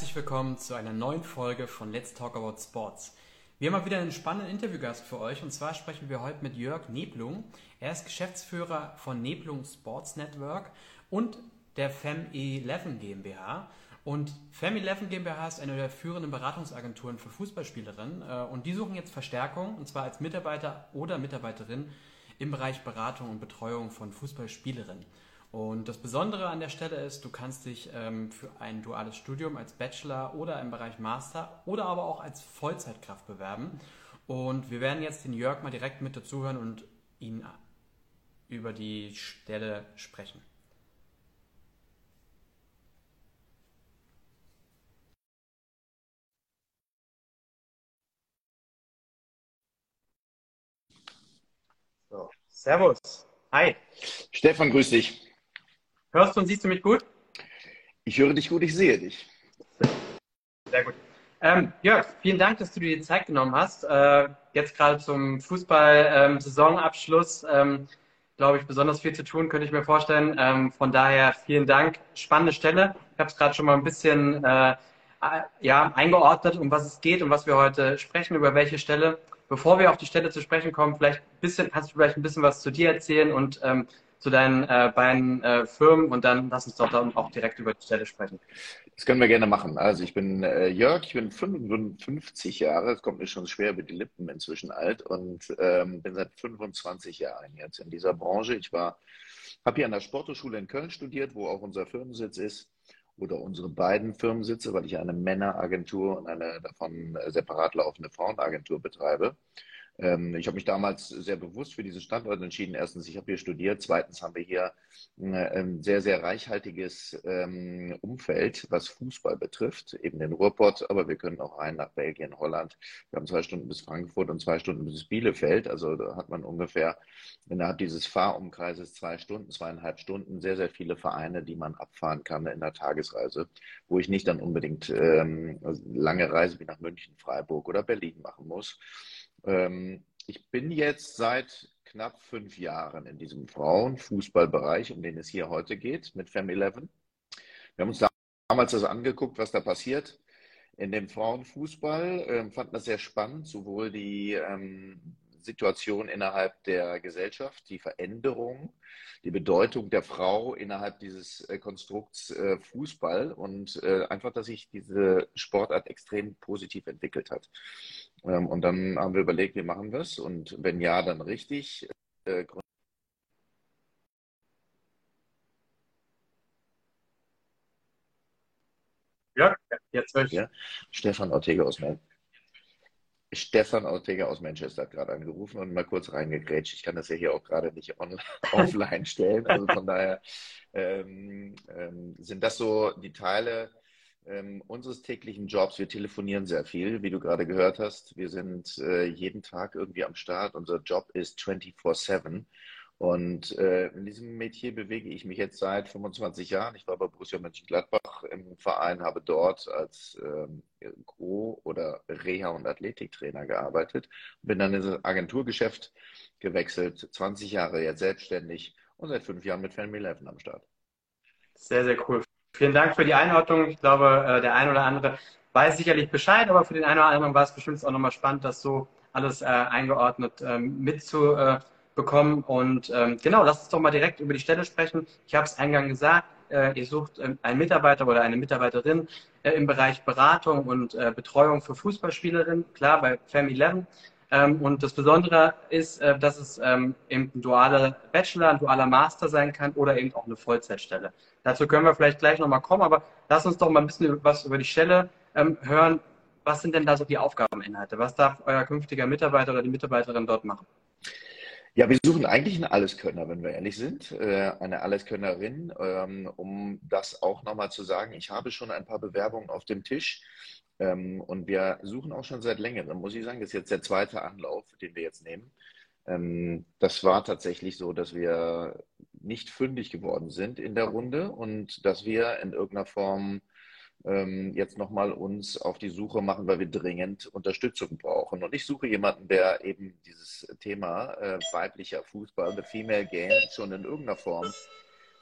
herzlich willkommen zu einer neuen Folge von Let's Talk About Sports. Wir haben mal wieder einen spannenden Interviewgast für euch und zwar sprechen wir heute mit Jörg Neblung. Er ist Geschäftsführer von Neblung Sports Network und der FEM11 GmbH. Und FEM11 GmbH ist eine der führenden Beratungsagenturen für Fußballspielerinnen äh, und die suchen jetzt Verstärkung und zwar als Mitarbeiter oder Mitarbeiterin im Bereich Beratung und Betreuung von Fußballspielerinnen. Und das Besondere an der Stelle ist, du kannst dich ähm, für ein duales Studium als Bachelor oder im Bereich Master oder aber auch als Vollzeitkraft bewerben. Und wir werden jetzt den Jörg mal direkt mit dazuhören und ihn über die Stelle sprechen. So. Servus. Hi. Stefan, grüß dich. Hörst du und siehst du mich gut? Ich höre dich gut, ich sehe dich. Sehr gut. Ähm, Jörg, vielen Dank, dass du dir die Zeit genommen hast. Äh, jetzt gerade zum Fußball-Saisonabschluss, ähm, glaube ich, besonders viel zu tun, könnte ich mir vorstellen. Ähm, von daher vielen Dank. Spannende Stelle. Ich habe es gerade schon mal ein bisschen äh, ja, eingeordnet, um was es geht und was wir heute sprechen, über welche Stelle. Bevor wir auf die Stelle zu sprechen kommen, vielleicht ein bisschen, kannst du vielleicht ein bisschen was zu dir erzählen und ähm, zu deinen äh, beiden äh, Firmen und dann lass uns doch dann auch direkt über die Stelle sprechen. Das können wir gerne machen. Also ich bin äh, Jörg, ich bin 55 Jahre, es kommt mir schon schwer über die Lippen inzwischen alt und ähm, bin seit 25 Jahren jetzt in dieser Branche. Ich war, habe hier an der Sporthochschule in Köln studiert, wo auch unser Firmensitz ist oder unsere beiden Firmensitze, weil ich eine Männeragentur und eine davon separat laufende Frauenagentur betreibe. Ähm, ich habe mich damals sehr bewusst für diesen Standort entschieden. Erstens, ich habe hier studiert. Zweitens haben wir hier äh, ein sehr, sehr reichhaltiges ähm, Umfeld, was Fußball betrifft, eben den Ruhrpott, aber wir können auch rein nach Belgien, Holland. Wir haben zwei Stunden bis Frankfurt und zwei Stunden bis Bielefeld. Also da hat man ungefähr innerhalb dieses Fahrumkreises zwei Stunden, zweieinhalb Stunden sehr, sehr viele Vereine, die man abfahren kann in der Tagesreise, wo ich nicht dann unbedingt ähm, lange Reise wie nach München, Freiburg oder Berlin machen muss. Ähm, ich bin jetzt seit knapp fünf Jahren in diesem Frauenfußballbereich, um den es hier heute geht, mit Fem11. Wir haben uns damals also angeguckt, was da passiert in dem Frauenfußball, ähm, fanden das sehr spannend, sowohl die ähm, Situation innerhalb der Gesellschaft, die Veränderung, die Bedeutung der Frau innerhalb dieses äh, Konstrukts äh, Fußball und äh, einfach, dass sich diese Sportart extrem positiv entwickelt hat. Ähm, und dann haben wir überlegt, wie machen wir es und wenn ja, dann richtig. Ja, jetzt höre ich. Ja, Stefan Ortega aus Melbourne. Stefan Ortega aus Manchester hat gerade angerufen und mal kurz reingegrätscht. Ich kann das ja hier auch gerade nicht on offline stellen. Also von daher ähm, ähm, sind das so die Teile ähm, unseres täglichen Jobs. Wir telefonieren sehr viel, wie du gerade gehört hast. Wir sind äh, jeden Tag irgendwie am Start. Unser Job ist 24-7. Und äh, in diesem Metier bewege ich mich jetzt seit 25 Jahren. Ich war bei Borussia Mönchengladbach im Verein, habe dort als ähm, Co- oder Reha- und Athletiktrainer gearbeitet, bin dann in das Agenturgeschäft gewechselt, 20 Jahre jetzt selbstständig und seit fünf Jahren mit Family 11 am Start. Sehr, sehr cool. Vielen Dank für die Einordnung. Ich glaube, äh, der ein oder andere weiß sicherlich Bescheid, aber für den einen oder anderen war es bestimmt auch nochmal spannend, das so alles äh, eingeordnet ähm, äh, bekommen. Und ähm, genau, lass uns doch mal direkt über die Stelle sprechen. Ich habe es eingangs gesagt, äh, ihr sucht äh, einen Mitarbeiter oder eine Mitarbeiterin äh, im Bereich Beratung und äh, Betreuung für Fußballspielerinnen, klar, bei Family 11. Ähm, und das Besondere ist, äh, dass es ähm, eben ein dualer Bachelor, ein dualer Master sein kann oder eben auch eine Vollzeitstelle. Dazu können wir vielleicht gleich nochmal kommen, aber lass uns doch mal ein bisschen was über die Stelle ähm, hören. Was sind denn da so die Aufgabeninhalte? Was darf euer künftiger Mitarbeiter oder die Mitarbeiterin dort machen? Ja, wir suchen eigentlich einen Alleskönner, wenn wir ehrlich sind, äh, eine Alleskönnerin, ähm, um das auch nochmal zu sagen. Ich habe schon ein paar Bewerbungen auf dem Tisch ähm, und wir suchen auch schon seit längerem, muss ich sagen. Das ist jetzt der zweite Anlauf, den wir jetzt nehmen. Ähm, das war tatsächlich so, dass wir nicht fündig geworden sind in der Runde und dass wir in irgendeiner Form ähm, jetzt nochmal uns auf die Suche machen, weil wir dringend Unterstützung brauchen. Und ich suche jemanden, der eben dieses Thema äh, weiblicher Fußball, the female game, schon in irgendeiner Form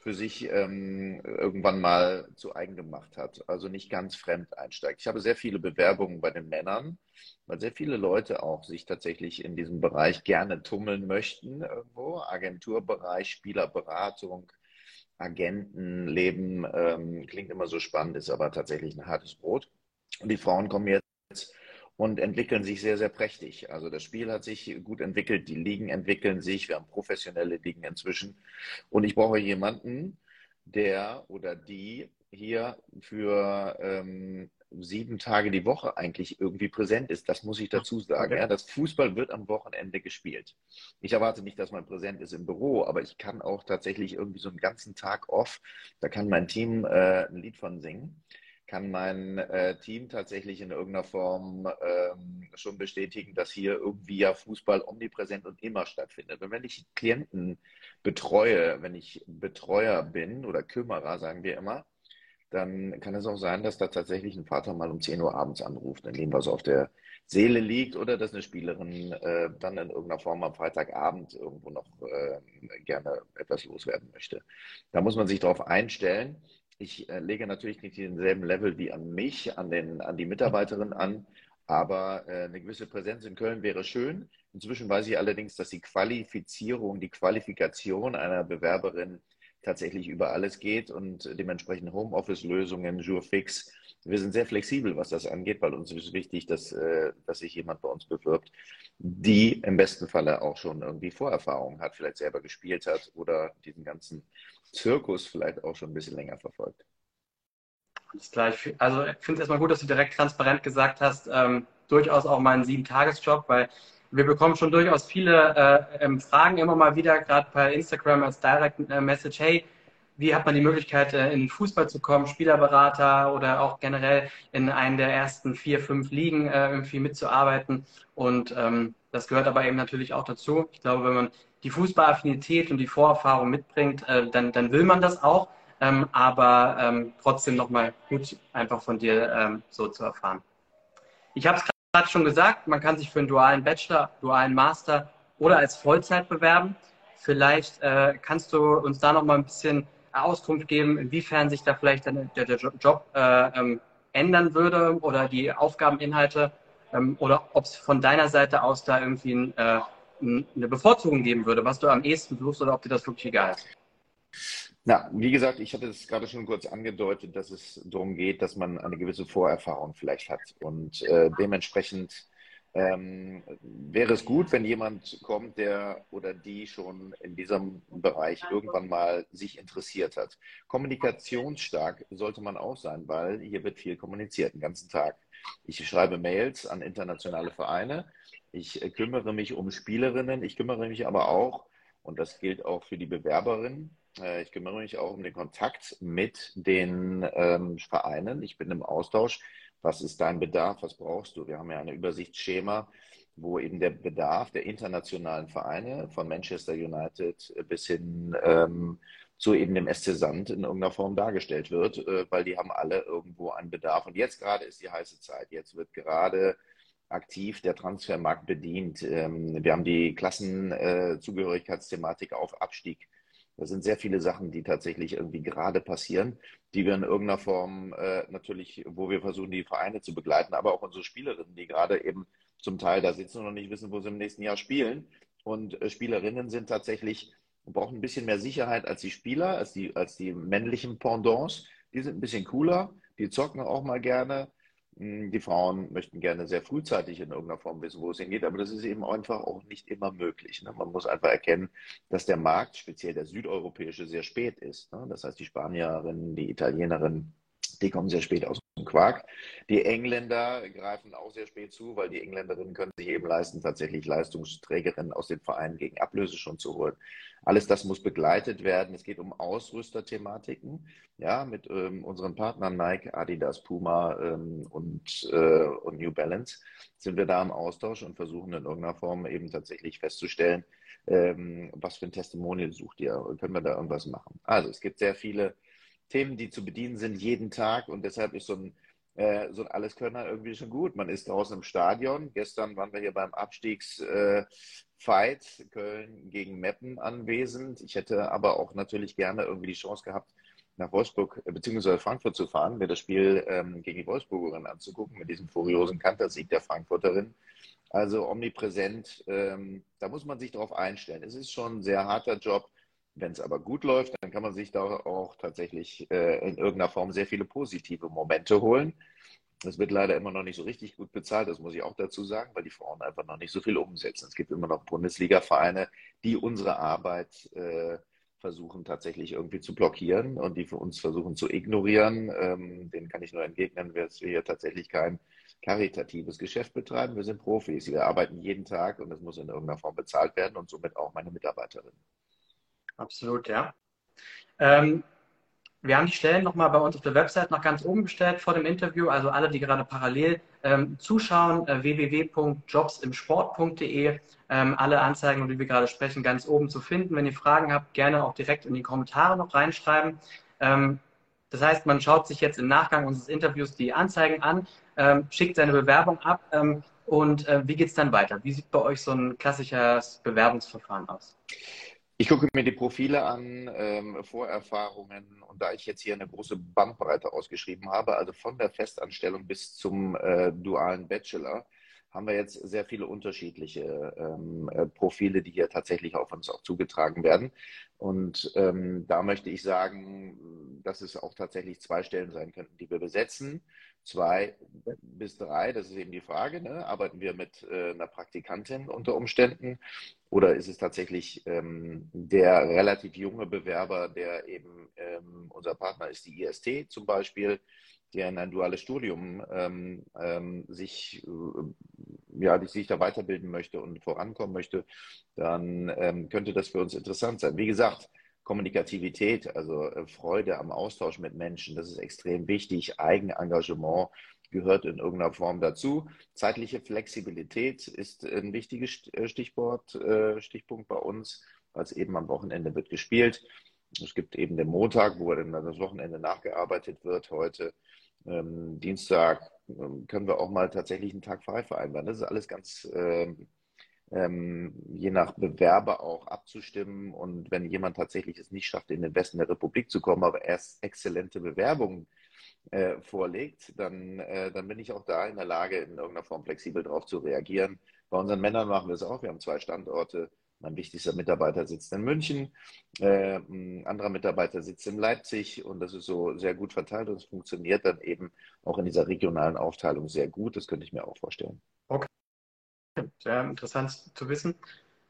für sich ähm, irgendwann mal zu eigen gemacht hat. Also nicht ganz fremd einsteigt. Ich habe sehr viele Bewerbungen bei den Männern, weil sehr viele Leute auch sich tatsächlich in diesem Bereich gerne tummeln möchten irgendwo. Agenturbereich, Spielerberatung, Agentenleben ähm, klingt immer so spannend, ist aber tatsächlich ein hartes Brot. Und die Frauen kommen jetzt und entwickeln sich sehr, sehr prächtig. Also das Spiel hat sich gut entwickelt, die Ligen entwickeln sich, wir haben professionelle Ligen inzwischen. Und ich brauche jemanden, der oder die hier für ähm, sieben Tage die Woche eigentlich irgendwie präsent ist. Das muss ich dazu sagen. Ja, das Fußball wird am Wochenende gespielt. Ich erwarte nicht, dass man präsent ist im Büro, aber ich kann auch tatsächlich irgendwie so einen ganzen Tag off. Da kann mein Team äh, ein Lied von singen kann mein äh, Team tatsächlich in irgendeiner Form ähm, schon bestätigen, dass hier irgendwie ja Fußball omnipräsent und immer stattfindet. Und wenn ich Klienten betreue, wenn ich Betreuer bin oder Kümmerer, sagen wir immer, dann kann es auch sein, dass da tatsächlich ein Vater mal um 10 Uhr abends anruft, in dem was auf der Seele liegt oder dass eine Spielerin äh, dann in irgendeiner Form am Freitagabend irgendwo noch äh, gerne etwas loswerden möchte. Da muss man sich darauf einstellen ich äh, lege natürlich nicht denselben Level wie an mich, an, den, an die Mitarbeiterin an, aber äh, eine gewisse Präsenz in Köln wäre schön. Inzwischen weiß ich allerdings, dass die Qualifizierung, die Qualifikation einer Bewerberin tatsächlich über alles geht und dementsprechend Homeoffice-Lösungen, Jurfix. Wir sind sehr flexibel, was das angeht, weil uns ist wichtig, dass, äh, dass sich jemand bei uns bewirbt, die im besten Falle auch schon irgendwie Vorerfahrung hat, vielleicht selber gespielt hat oder diesen ganzen Zirkus vielleicht auch schon ein bisschen länger verfolgt. Alles klar. also ich finde es erstmal gut, dass du direkt transparent gesagt hast, ähm, durchaus auch mal einen Sieben-Tages-Job, weil wir bekommen schon durchaus viele äh, ähm, Fragen immer mal wieder, gerade bei Instagram als Direct äh, Message, hey, wie hat man die Möglichkeit, äh, in den Fußball zu kommen, Spielerberater oder auch generell in einen der ersten vier, fünf Ligen äh, irgendwie mitzuarbeiten. Und ähm, das gehört aber eben natürlich auch dazu. Ich glaube, wenn man die Fußballaffinität und die Vorerfahrung mitbringt, äh, dann, dann will man das auch. Ähm, aber ähm, trotzdem nochmal gut einfach von dir ähm, so zu erfahren. Ich habe es gerade schon gesagt, man kann sich für einen dualen Bachelor, dualen Master oder als Vollzeit bewerben. Vielleicht äh, kannst du uns da nochmal ein bisschen Auskunft geben, inwiefern sich da vielleicht der, der Job äh, ähm, ändern würde oder die Aufgabeninhalte ähm, oder ob es von deiner Seite aus da irgendwie ein, äh, eine Bevorzugung geben würde, was du am ehesten suchst oder ob dir das wirklich egal ist. Na, wie gesagt, ich hatte es gerade schon kurz angedeutet, dass es darum geht, dass man eine gewisse Vorerfahrung vielleicht hat und äh, dementsprechend ähm, wäre es gut, wenn jemand kommt, der oder die schon in diesem Bereich irgendwann mal sich interessiert hat. Kommunikationsstark sollte man auch sein, weil hier wird viel kommuniziert, den ganzen Tag. Ich schreibe Mails an internationale Vereine. Ich äh, kümmere mich um Spielerinnen. Ich kümmere mich aber auch, und das gilt auch für die Bewerberinnen, ich kümmere mich auch um den Kontakt mit den ähm, Vereinen. Ich bin im Austausch was ist dein Bedarf, was brauchst du? Wir haben ja ein Übersichtsschema, wo eben der Bedarf der internationalen Vereine von Manchester United bis hin ähm, zu eben dem SC Sand in irgendeiner Form dargestellt wird, äh, weil die haben alle irgendwo einen Bedarf. Und jetzt gerade ist die heiße Zeit. Jetzt wird gerade aktiv der Transfermarkt bedient. Ähm, wir haben die Klassenzugehörigkeitsthematik auf Abstieg das sind sehr viele Sachen, die tatsächlich irgendwie gerade passieren, die wir in irgendeiner Form äh, natürlich, wo wir versuchen, die Vereine zu begleiten, aber auch unsere Spielerinnen, die gerade eben zum Teil da sitzen und noch nicht wissen, wo sie im nächsten Jahr spielen. Und äh, Spielerinnen sind tatsächlich, brauchen ein bisschen mehr Sicherheit als die Spieler, als die, als die männlichen Pendants. Die sind ein bisschen cooler, die zocken auch mal gerne. Hm, die Frauen möchten gerne sehr frühzeitig in irgendeiner Form wissen, wo es hingeht, aber das ist eben einfach auch nicht immer möglich. Ne? Man muss einfach erkennen, dass der Markt, speziell der südeuropäische, sehr spät ist. Ne? Das heißt, die Spanierinnen, die Italienerinnen, die kommen sehr spät aus dem Quark. Die Engländer greifen auch sehr spät zu, weil die Engländerinnen können sich eben leisten, tatsächlich Leistungsträgerinnen aus den Vereinen gegen Ablöse schon zu holen. Alles das muss begleitet werden. Es geht um Ausrüsterthematiken, ja, mit ähm, unseren Partnern Nike, Adidas, Puma ähm, und, äh, und New Balance sind wir da im Austausch und versuchen in irgendeiner Form eben tatsächlich festzustellen, ähm, was für ein Testimonial sucht ihr? Können wir da irgendwas machen? Also es gibt sehr viele Themen, die zu bedienen sind jeden Tag und deshalb ist so ein äh, so ein Alleskönner irgendwie schon gut. Man ist draußen im Stadion. Gestern waren wir hier beim Abstiegsfight äh, Köln gegen Meppen anwesend. Ich hätte aber auch natürlich gerne irgendwie die Chance gehabt, nach Wolfsburg äh, bzw. Frankfurt zu fahren, mir das Spiel ähm, gegen die Wolfsburgerin anzugucken, mit diesem furiosen Kantersieg der Frankfurterin. Also omnipräsent, ähm, da muss man sich darauf einstellen. Es ist schon ein sehr harter Job. Wenn es aber gut läuft, dann kann man sich da auch tatsächlich äh, in irgendeiner Form sehr viele positive Momente holen. Das wird leider immer noch nicht so richtig gut bezahlt, das muss ich auch dazu sagen, weil die Frauen einfach noch nicht so viel umsetzen. Es gibt immer noch Bundesliga-Vereine, die unsere Arbeit äh, versuchen tatsächlich irgendwie zu blockieren und die für uns versuchen zu ignorieren. Ähm, den kann ich nur entgegnen, dass wir hier tatsächlich kein karitatives Geschäft betreiben. Wir sind Profis, wir arbeiten jeden Tag und es muss in irgendeiner Form bezahlt werden und somit auch meine Mitarbeiterinnen. Absolut, ja. Ähm, wir haben die Stellen nochmal bei uns auf der Website noch ganz oben gestellt vor dem Interview. Also alle, die gerade parallel ähm, zuschauen, äh, www.jobsimsport.de. Ähm, alle Anzeigen, über die wir gerade sprechen, ganz oben zu finden. Wenn ihr Fragen habt, gerne auch direkt in die Kommentare noch reinschreiben. Ähm, das heißt, man schaut sich jetzt im Nachgang unseres Interviews die Anzeigen an, ähm, schickt seine Bewerbung ab. Ähm, und äh, wie geht es dann weiter? Wie sieht bei euch so ein klassisches Bewerbungsverfahren aus? Ich gucke mir die Profile an, ähm, Vorerfahrungen und da ich jetzt hier eine große Bandbreite ausgeschrieben habe, also von der Festanstellung bis zum äh, dualen Bachelor, haben wir jetzt sehr viele unterschiedliche ähm, äh, Profile, die hier tatsächlich auf uns auch zugetragen werden. Und ähm, da möchte ich sagen, dass es auch tatsächlich zwei Stellen sein könnten, die wir besetzen. Zwei bis drei, das ist eben die Frage. Ne? Arbeiten wir mit äh, einer Praktikantin unter Umständen oder ist es tatsächlich ähm, der relativ junge Bewerber, der eben ähm, unser Partner ist, die IST zum Beispiel, der in ein duales Studium ähm, ähm, sich, äh, ja, sich da weiterbilden möchte und vorankommen möchte, dann ähm, könnte das für uns interessant sein. Wie gesagt, Kommunikativität, also äh, Freude am Austausch mit Menschen, das ist extrem wichtig. Eigenengagement gehört in irgendeiner Form dazu. Zeitliche Flexibilität ist ein wichtiges äh, Stichwort, äh, Stichpunkt bei uns, weil es eben am Wochenende wird gespielt. Es gibt eben den Montag, wo dann das Wochenende nachgearbeitet wird. Heute ähm, Dienstag ähm, können wir auch mal tatsächlich einen Tag frei vereinbaren. Das ist alles ganz ähm, ähm, je nach Bewerber auch abzustimmen. Und wenn jemand tatsächlich es nicht schafft, in den Westen der Republik zu kommen, aber erst exzellente Bewerbungen äh, vorlegt, dann, äh, dann bin ich auch da in der Lage, in irgendeiner Form flexibel darauf zu reagieren. Bei unseren Männern machen wir es auch. Wir haben zwei Standorte. Mein wichtigster Mitarbeiter sitzt in München, äh, ein anderer Mitarbeiter sitzt in Leipzig und das ist so sehr gut verteilt und es funktioniert dann eben auch in dieser regionalen Aufteilung sehr gut. Das könnte ich mir auch vorstellen. Okay. Sehr interessant zu wissen.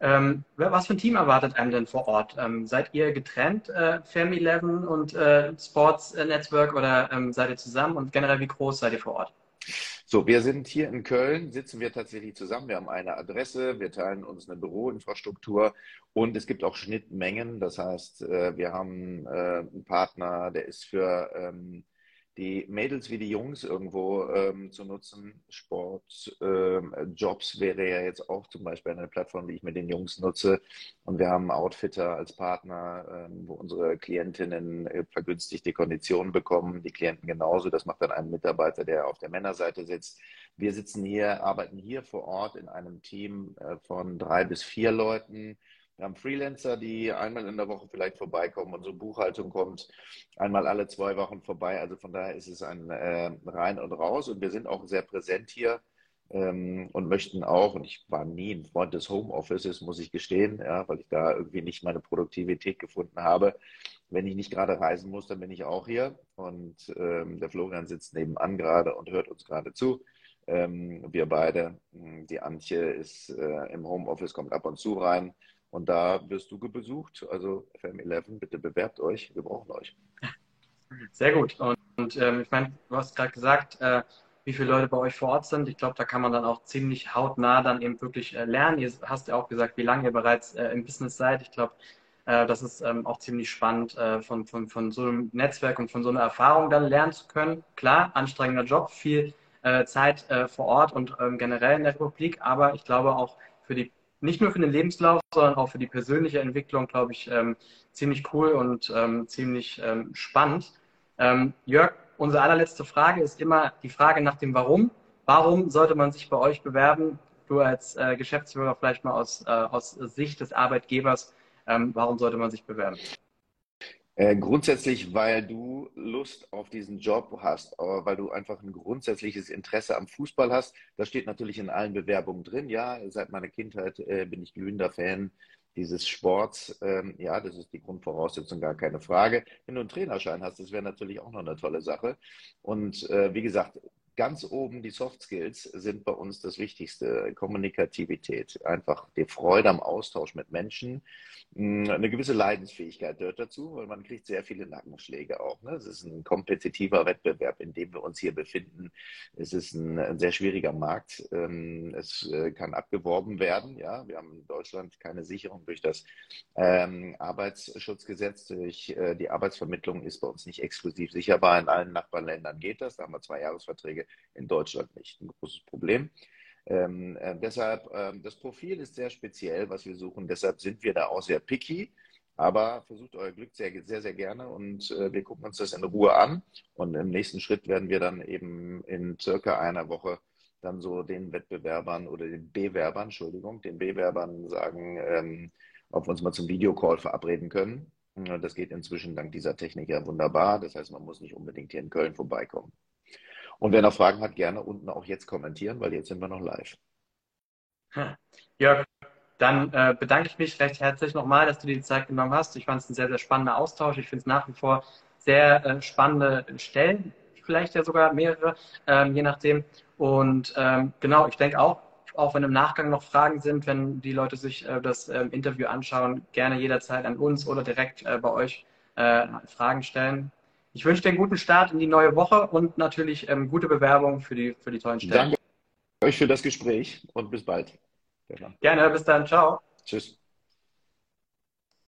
Ähm, was für ein Team erwartet einem denn vor Ort? Ähm, seid ihr getrennt, äh, Family 11 und äh, Sports Network oder ähm, seid ihr zusammen und generell wie groß seid ihr vor Ort? So, wir sind hier in Köln, sitzen wir tatsächlich zusammen. Wir haben eine Adresse, wir teilen uns eine Büroinfrastruktur und es gibt auch Schnittmengen. Das heißt, äh, wir haben äh, einen Partner, der ist für ähm, die Mädels wie die Jungs irgendwo ähm, zu nutzen. Sport, ähm, Jobs wäre ja jetzt auch zum Beispiel eine Plattform, die ich mit den Jungs nutze. Und wir haben Outfitter als Partner, ähm, wo unsere Klientinnen äh, vergünstigte Konditionen bekommen, die Klienten genauso. Das macht dann ein Mitarbeiter, der auf der Männerseite sitzt. Wir sitzen hier, arbeiten hier vor Ort in einem Team äh, von drei bis vier Leuten wir haben Freelancer, die einmal in der Woche vielleicht vorbeikommen. Unsere Buchhaltung kommt einmal alle zwei Wochen vorbei. Also von daher ist es ein äh, rein und raus. Und wir sind auch sehr präsent hier ähm, und möchten auch, und ich war nie ein Freund des Homeoffices, muss ich gestehen, ja, weil ich da irgendwie nicht meine Produktivität gefunden habe. Wenn ich nicht gerade reisen muss, dann bin ich auch hier. Und ähm, der Florian sitzt nebenan gerade und hört uns gerade zu. Ähm, wir beide, die Antje ist äh, im Homeoffice, kommt ab und zu rein. Und da wirst du besucht. Also FM11, bitte bewerbt euch. Wir brauchen euch. Sehr gut. Und, und ähm, ich meine, du hast gerade gesagt, äh, wie viele Leute bei euch vor Ort sind. Ich glaube, da kann man dann auch ziemlich hautnah dann eben wirklich äh, lernen. Ihr hast ja auch gesagt, wie lange ihr bereits äh, im Business seid. Ich glaube, äh, das ist ähm, auch ziemlich spannend, äh, von, von, von so einem Netzwerk und von so einer Erfahrung dann lernen zu können. Klar, anstrengender Job, viel äh, Zeit vor Ort und ähm, generell in der Republik, aber ich glaube auch für die nicht nur für den Lebenslauf, sondern auch für die persönliche Entwicklung, glaube ich, ähm, ziemlich cool und ähm, ziemlich ähm, spannend. Ähm, Jörg, unsere allerletzte Frage ist immer die Frage nach dem Warum. Warum sollte man sich bei euch bewerben? Du als äh, Geschäftsführer vielleicht mal aus, äh, aus Sicht des Arbeitgebers, ähm, warum sollte man sich bewerben? Äh, grundsätzlich, weil du Lust auf diesen Job hast, weil du einfach ein grundsätzliches Interesse am Fußball hast. Das steht natürlich in allen Bewerbungen drin. Ja, seit meiner Kindheit äh, bin ich glühender Fan dieses Sports. Ähm, ja, das ist die Grundvoraussetzung, gar keine Frage. Wenn du einen Trainerschein hast, das wäre natürlich auch noch eine tolle Sache. Und äh, wie gesagt, ganz oben die Soft Skills sind bei uns das Wichtigste. Kommunikativität, einfach die Freude am Austausch mit Menschen. Hm, eine gewisse Leidensfähigkeit gehört dazu, weil man kriegt sehr viele Nackenschläge auch. Ne? Es ist ein kompetitiver Wettbewerb, in dem wir uns hier befinden. Es ist ein, ein sehr schwieriger Markt. Ähm, es äh, kann abgeworben werden. Ja, wir haben in Deutschland keine Sicherung durch das ähm, Arbeitsschutzgesetz. Durch äh, die Arbeitsvermittlung ist bei uns nicht exklusiv sicherbar. In allen Nachbarländern geht das. Da haben wir zwei Jahresverträge in Deutschland nicht. Ein großes Problem. Ähm, äh, deshalb, ähm, das Profil ist sehr speziell, was wir suchen. Deshalb sind wir da auch sehr picky. Aber versucht euer Glück sehr, sehr, sehr gerne und äh, wir gucken uns das in Ruhe an. Und im nächsten Schritt werden wir dann eben in circa einer Woche dann so den Wettbewerbern oder den Bewerbern, Entschuldigung, den Bewerbern sagen, ähm, ob wir uns mal zum Videocall verabreden können. Das geht inzwischen dank dieser Technik ja wunderbar. Das heißt, man muss nicht unbedingt hier in Köln vorbeikommen. Und wer noch Fragen hat, gerne unten auch jetzt kommentieren, weil jetzt sind wir noch live. Hm. Jörg, dann äh, bedanke ich mich recht herzlich nochmal, dass du dir die Zeit genommen hast. Ich fand es ein sehr, sehr spannender Austausch. Ich finde es nach wie vor sehr äh, spannende Stellen, vielleicht ja sogar mehrere, ähm, je nachdem. Und ähm, genau, ich denke auch, auch wenn im Nachgang noch Fragen sind, wenn die Leute sich äh, das ähm, Interview anschauen, gerne jederzeit an uns oder direkt äh, bei euch äh, Fragen stellen. Ich wünsche dir einen guten Start in die neue Woche und natürlich ähm, gute Bewerbung für die, für die tollen Stellen. Danke euch für das Gespräch und bis bald. Gerne, bis dann. Ciao. Tschüss.